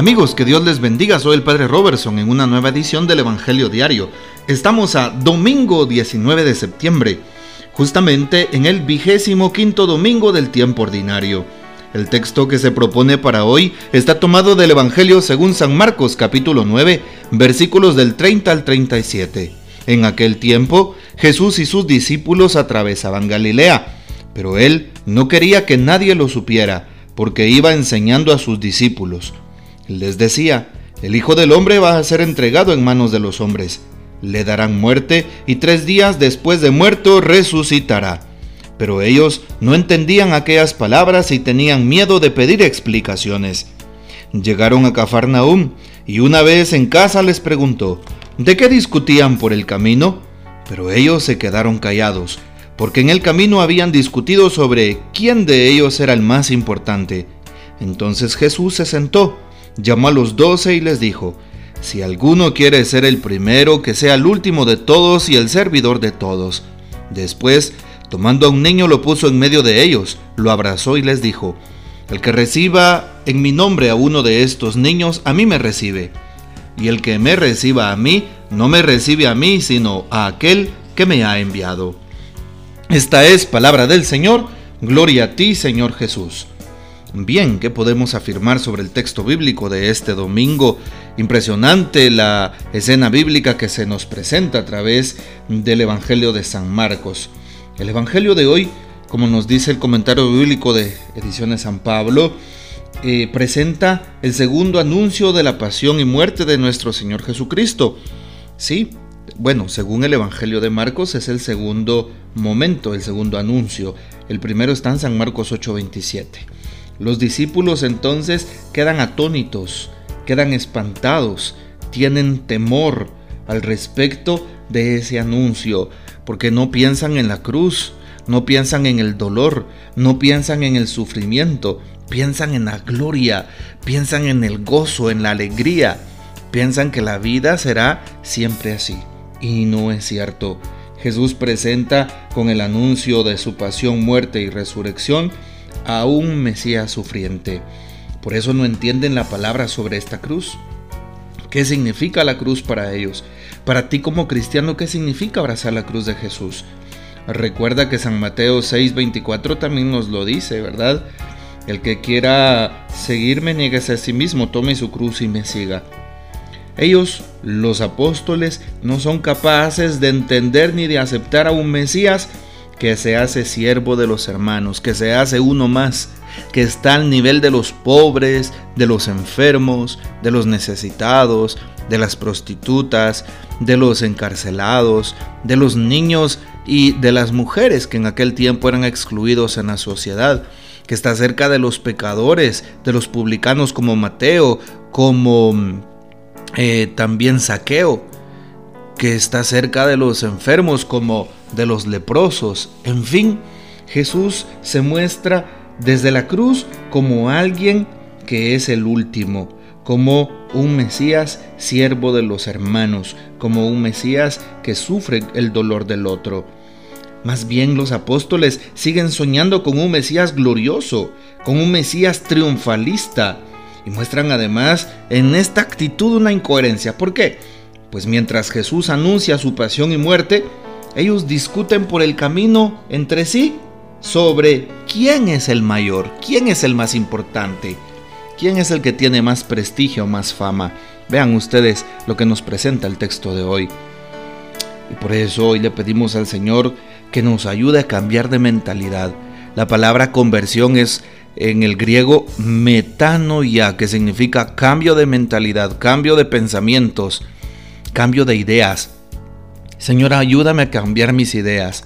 Amigos, que Dios les bendiga. Soy el Padre Robertson en una nueva edición del Evangelio Diario. Estamos a domingo 19 de septiembre, justamente en el vigésimo quinto domingo del tiempo ordinario. El texto que se propone para hoy está tomado del Evangelio según San Marcos capítulo 9, versículos del 30 al 37. En aquel tiempo, Jesús y sus discípulos atravesaban Galilea, pero él no quería que nadie lo supiera, porque iba enseñando a sus discípulos. Les decía, el Hijo del Hombre va a ser entregado en manos de los hombres. Le darán muerte y tres días después de muerto resucitará. Pero ellos no entendían aquellas palabras y tenían miedo de pedir explicaciones. Llegaron a Cafarnaúm y una vez en casa les preguntó, ¿de qué discutían por el camino? Pero ellos se quedaron callados, porque en el camino habían discutido sobre quién de ellos era el más importante. Entonces Jesús se sentó llamó a los doce y les dijo, si alguno quiere ser el primero, que sea el último de todos y el servidor de todos. Después, tomando a un niño, lo puso en medio de ellos, lo abrazó y les dijo, el que reciba en mi nombre a uno de estos niños, a mí me recibe. Y el que me reciba a mí, no me recibe a mí, sino a aquel que me ha enviado. Esta es palabra del Señor. Gloria a ti, Señor Jesús. Bien, ¿qué podemos afirmar sobre el texto bíblico de este domingo? Impresionante la escena bíblica que se nos presenta a través del Evangelio de San Marcos. El Evangelio de hoy, como nos dice el comentario bíblico de Ediciones San Pablo, eh, presenta el segundo anuncio de la pasión y muerte de nuestro Señor Jesucristo. Sí, bueno, según el Evangelio de Marcos es el segundo momento, el segundo anuncio. El primero está en San Marcos 8:27. Los discípulos entonces quedan atónitos, quedan espantados, tienen temor al respecto de ese anuncio, porque no piensan en la cruz, no piensan en el dolor, no piensan en el sufrimiento, piensan en la gloria, piensan en el gozo, en la alegría, piensan que la vida será siempre así. Y no es cierto. Jesús presenta con el anuncio de su pasión, muerte y resurrección a un Mesías sufriente. Por eso no entienden la palabra sobre esta cruz. ¿Qué significa la cruz para ellos? Para ti como cristiano, ¿qué significa abrazar la cruz de Jesús? Recuerda que San Mateo 6:24 también nos lo dice, ¿verdad? El que quiera seguirme, nieguese a sí mismo, tome su cruz y me siga. Ellos, los apóstoles, no son capaces de entender ni de aceptar a un Mesías que se hace siervo de los hermanos, que se hace uno más, que está al nivel de los pobres, de los enfermos, de los necesitados, de las prostitutas, de los encarcelados, de los niños y de las mujeres que en aquel tiempo eran excluidos en la sociedad, que está cerca de los pecadores, de los publicanos como Mateo, como eh, también Saqueo, que está cerca de los enfermos como de los leprosos. En fin, Jesús se muestra desde la cruz como alguien que es el último, como un Mesías siervo de los hermanos, como un Mesías que sufre el dolor del otro. Más bien los apóstoles siguen soñando con un Mesías glorioso, con un Mesías triunfalista, y muestran además en esta actitud una incoherencia. ¿Por qué? Pues mientras Jesús anuncia su pasión y muerte, ellos discuten por el camino entre sí sobre quién es el mayor, quién es el más importante, quién es el que tiene más prestigio, más fama. Vean ustedes lo que nos presenta el texto de hoy. Y por eso hoy le pedimos al Señor que nos ayude a cambiar de mentalidad. La palabra conversión es en el griego metanoia, que significa cambio de mentalidad, cambio de pensamientos cambio de ideas. Señor, ayúdame a cambiar mis ideas.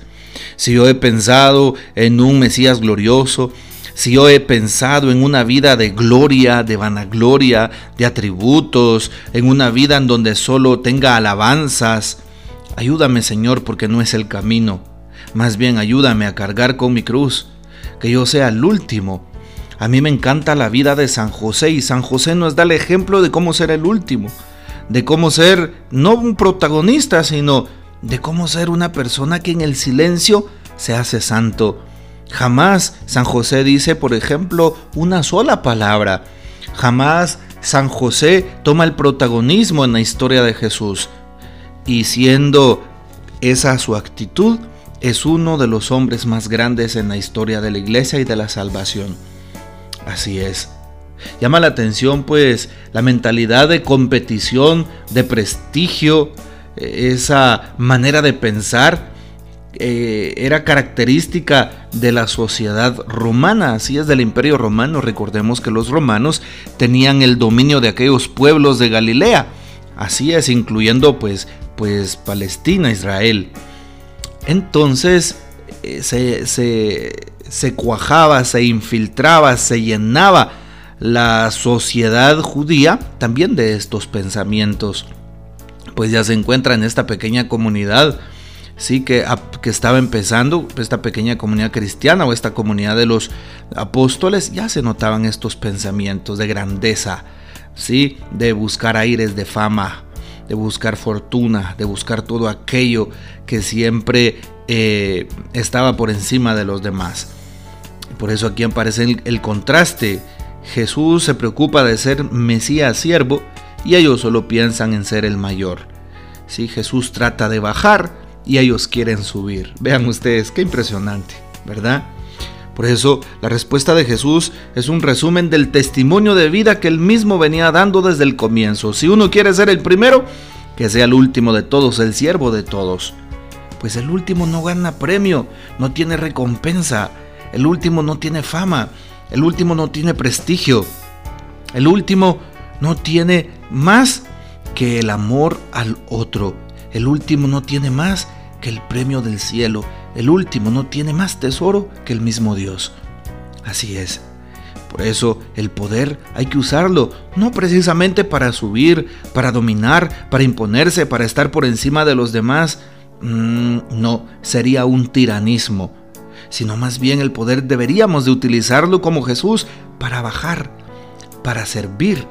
Si yo he pensado en un Mesías glorioso, si yo he pensado en una vida de gloria, de vanagloria, de atributos, en una vida en donde solo tenga alabanzas, ayúdame Señor porque no es el camino. Más bien ayúdame a cargar con mi cruz, que yo sea el último. A mí me encanta la vida de San José y San José nos da el ejemplo de cómo ser el último de cómo ser no un protagonista, sino de cómo ser una persona que en el silencio se hace santo. Jamás San José dice, por ejemplo, una sola palabra. Jamás San José toma el protagonismo en la historia de Jesús y siendo esa su actitud, es uno de los hombres más grandes en la historia de la iglesia y de la salvación. Así es. Llama la atención pues la mentalidad de competición, de prestigio, esa manera de pensar eh, era característica de la sociedad romana, así es del imperio romano. Recordemos que los romanos tenían el dominio de aquellos pueblos de Galilea, así es, incluyendo pues, pues Palestina, Israel. Entonces eh, se, se cuajaba, se infiltraba, se llenaba la sociedad judía también de estos pensamientos. Pues ya se encuentra en esta pequeña comunidad sí que, que estaba empezando esta pequeña comunidad cristiana o esta comunidad de los apóstoles, ya se notaban estos pensamientos de grandeza, sí, de buscar aires de fama, de buscar fortuna, de buscar todo aquello que siempre eh, estaba por encima de los demás. Por eso aquí aparece el, contraste. Jesús se preocupa de ser Mesías siervo y ellos solo piensan en ser el mayor. Si Jesús trata de bajar, y ellos quieren subir. Vean ustedes, qué impresionante, ¿verdad? Por eso la respuesta de Jesús es un resumen del testimonio de vida que él mismo venía dando desde el comienzo. Si uno quiere ser el primero, que sea el último de todos, el siervo de todos. Pues el último no gana premio, no tiene recompensa, el último no tiene fama, el último no tiene prestigio, el último no tiene más que el amor al otro. El último no tiene más que el premio del cielo. El último no tiene más tesoro que el mismo Dios. Así es. Por eso el poder hay que usarlo, no precisamente para subir, para dominar, para imponerse, para estar por encima de los demás. Mm, no, sería un tiranismo. Sino más bien el poder deberíamos de utilizarlo como Jesús para bajar, para servir,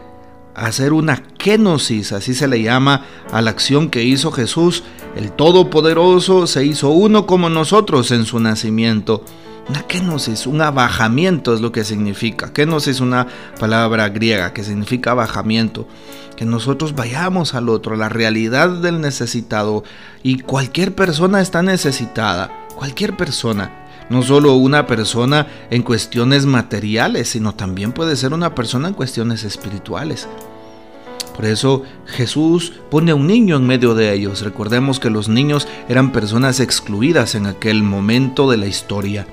hacer una kenosis, así se le llama a la acción que hizo Jesús. El Todopoderoso se hizo uno como nosotros en su nacimiento. Una kenosis, un abajamiento es lo que significa. Kenosis es una palabra griega que significa abajamiento. Que nosotros vayamos al otro, la realidad del necesitado. Y cualquier persona está necesitada. Cualquier persona no solo una persona en cuestiones materiales, sino también puede ser una persona en cuestiones espirituales. Por eso Jesús pone a un niño en medio de ellos. Recordemos que los niños eran personas excluidas en aquel momento de la historia.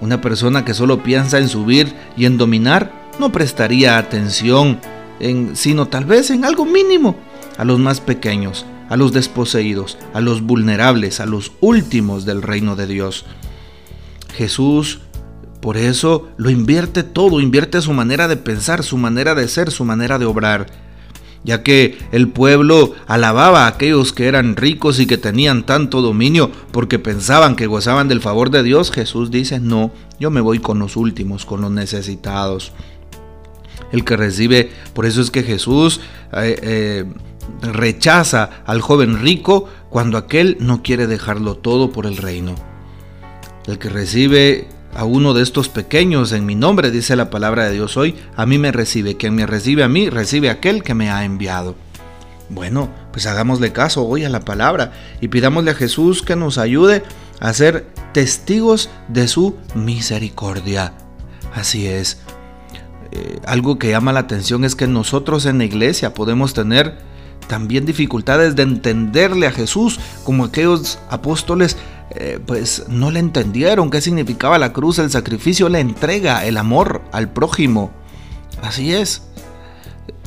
Una persona que solo piensa en subir y en dominar no prestaría atención en, sino tal vez en algo mínimo a los más pequeños, a los desposeídos, a los vulnerables, a los últimos del reino de Dios. Jesús por eso lo invierte todo, invierte su manera de pensar, su manera de ser, su manera de obrar. Ya que el pueblo alababa a aquellos que eran ricos y que tenían tanto dominio porque pensaban que gozaban del favor de Dios, Jesús dice, no, yo me voy con los últimos, con los necesitados. El que recibe, por eso es que Jesús eh, eh, rechaza al joven rico cuando aquel no quiere dejarlo todo por el reino. El que recibe a uno de estos pequeños en mi nombre, dice la palabra de Dios hoy, a mí me recibe. Quien me recibe a mí, recibe a aquel que me ha enviado. Bueno, pues hagámosle caso hoy a la palabra y pidámosle a Jesús que nos ayude a ser testigos de su misericordia. Así es. Eh, algo que llama la atención es que nosotros en la iglesia podemos tener también dificultades de entenderle a Jesús como aquellos apóstoles eh, pues no le entendieron qué significaba la cruz, el sacrificio, la entrega, el amor al prójimo. Así es.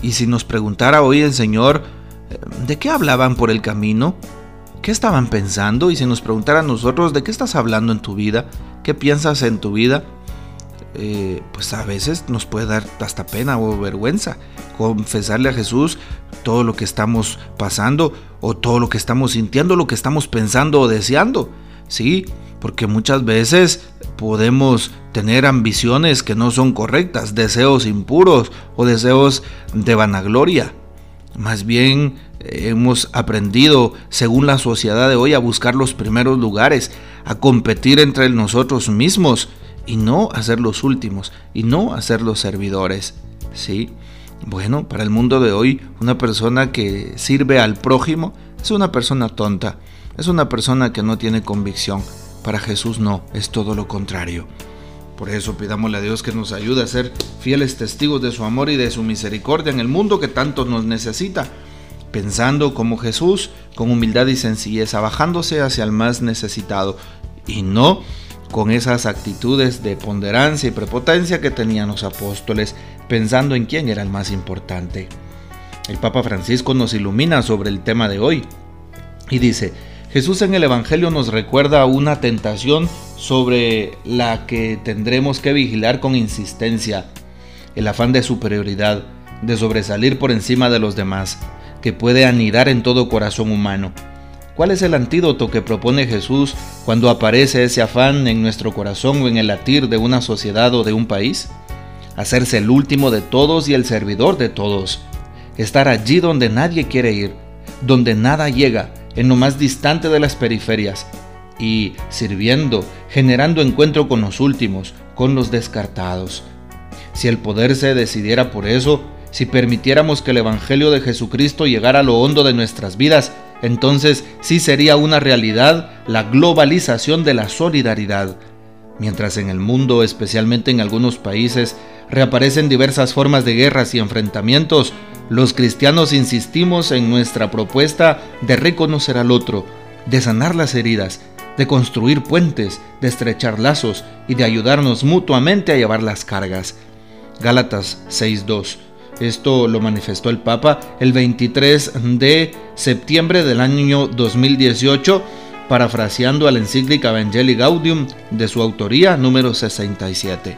Y si nos preguntara hoy el Señor, eh, ¿de qué hablaban por el camino? ¿Qué estaban pensando? Y si nos preguntara a nosotros, ¿de qué estás hablando en tu vida? ¿Qué piensas en tu vida? Eh, pues a veces nos puede dar hasta pena o vergüenza confesarle a Jesús todo lo que estamos pasando o todo lo que estamos sintiendo, lo que estamos pensando o deseando. Sí, porque muchas veces podemos tener ambiciones que no son correctas, deseos impuros o deseos de vanagloria. Más bien eh, hemos aprendido, según la sociedad de hoy, a buscar los primeros lugares, a competir entre nosotros mismos y no a ser los últimos y no a ser los servidores. ¿sí? Bueno, para el mundo de hoy, una persona que sirve al prójimo es una persona tonta, es una persona que no tiene convicción. Para Jesús no, es todo lo contrario. Por eso pidámosle a Dios que nos ayude a ser fieles testigos de su amor y de su misericordia en el mundo que tanto nos necesita, pensando como Jesús, con humildad y sencillez, bajándose hacia el más necesitado y no con esas actitudes de ponderancia y prepotencia que tenían los apóstoles, pensando en quién era el más importante. El Papa Francisco nos ilumina sobre el tema de hoy y dice, Jesús en el Evangelio nos recuerda una tentación sobre la que tendremos que vigilar con insistencia, el afán de superioridad, de sobresalir por encima de los demás, que puede anidar en todo corazón humano. ¿Cuál es el antídoto que propone Jesús cuando aparece ese afán en nuestro corazón o en el latir de una sociedad o de un país? Hacerse el último de todos y el servidor de todos. Estar allí donde nadie quiere ir, donde nada llega, en lo más distante de las periferias, y sirviendo, generando encuentro con los últimos, con los descartados. Si el poder se decidiera por eso, si permitiéramos que el Evangelio de Jesucristo llegara a lo hondo de nuestras vidas, entonces sí sería una realidad la globalización de la solidaridad. Mientras en el mundo, especialmente en algunos países, reaparecen diversas formas de guerras y enfrentamientos, los cristianos insistimos en nuestra propuesta de reconocer al otro, de sanar las heridas, de construir puentes, de estrechar lazos y de ayudarnos mutuamente a llevar las cargas. Gálatas 6.2. Esto lo manifestó el Papa el 23 de septiembre del año 2018, parafraseando a la encíclica Evangelii Gaudium de su autoría número 67.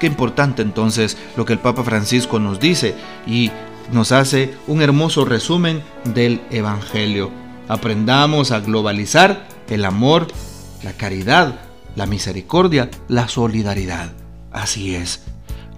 Qué importante entonces lo que el Papa Francisco nos dice y nos hace un hermoso resumen del Evangelio. Aprendamos a globalizar el amor, la caridad, la misericordia, la solidaridad. Así es.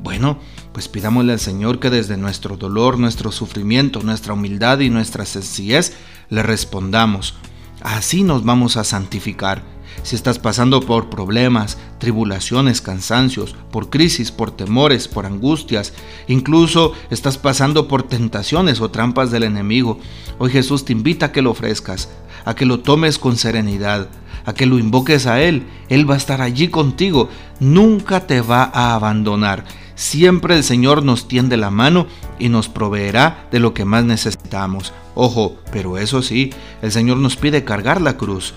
Bueno, pues pidámosle al Señor que desde nuestro dolor, nuestro sufrimiento, nuestra humildad y nuestra sencillez le respondamos. Así nos vamos a santificar si estás pasando por problemas, tribulaciones, cansancios, por crisis, por temores, por angustias, incluso estás pasando por tentaciones o trampas del enemigo, hoy Jesús te invita a que lo ofrezcas, a que lo tomes con serenidad, a que lo invoques a Él. Él va a estar allí contigo, nunca te va a abandonar. Siempre el Señor nos tiende la mano y nos proveerá de lo que más necesitamos. Ojo, pero eso sí, el Señor nos pide cargar la cruz.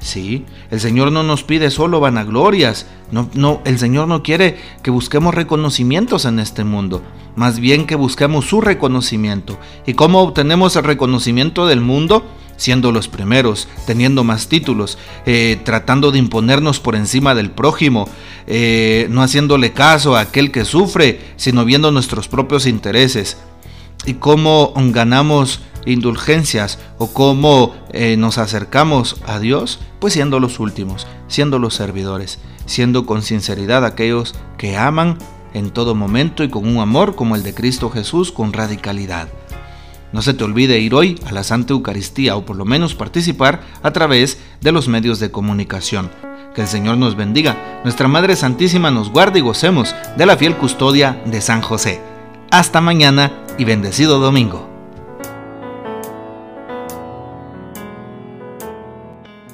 Sí, el Señor no nos pide solo vanaglorias. No, no, el Señor no quiere que busquemos reconocimientos en este mundo, más bien que busquemos su reconocimiento. ¿Y cómo obtenemos el reconocimiento del mundo? Siendo los primeros, teniendo más títulos, eh, tratando de imponernos por encima del prójimo, eh, no haciéndole caso a aquel que sufre, sino viendo nuestros propios intereses. ¿Y cómo ganamos indulgencias o cómo eh, nos acercamos a Dios, pues siendo los últimos, siendo los servidores, siendo con sinceridad aquellos que aman en todo momento y con un amor como el de Cristo Jesús con radicalidad. No se te olvide ir hoy a la Santa Eucaristía o por lo menos participar a través de los medios de comunicación. Que el Señor nos bendiga, nuestra Madre Santísima nos guarde y gocemos de la fiel custodia de San José. Hasta mañana y bendecido domingo.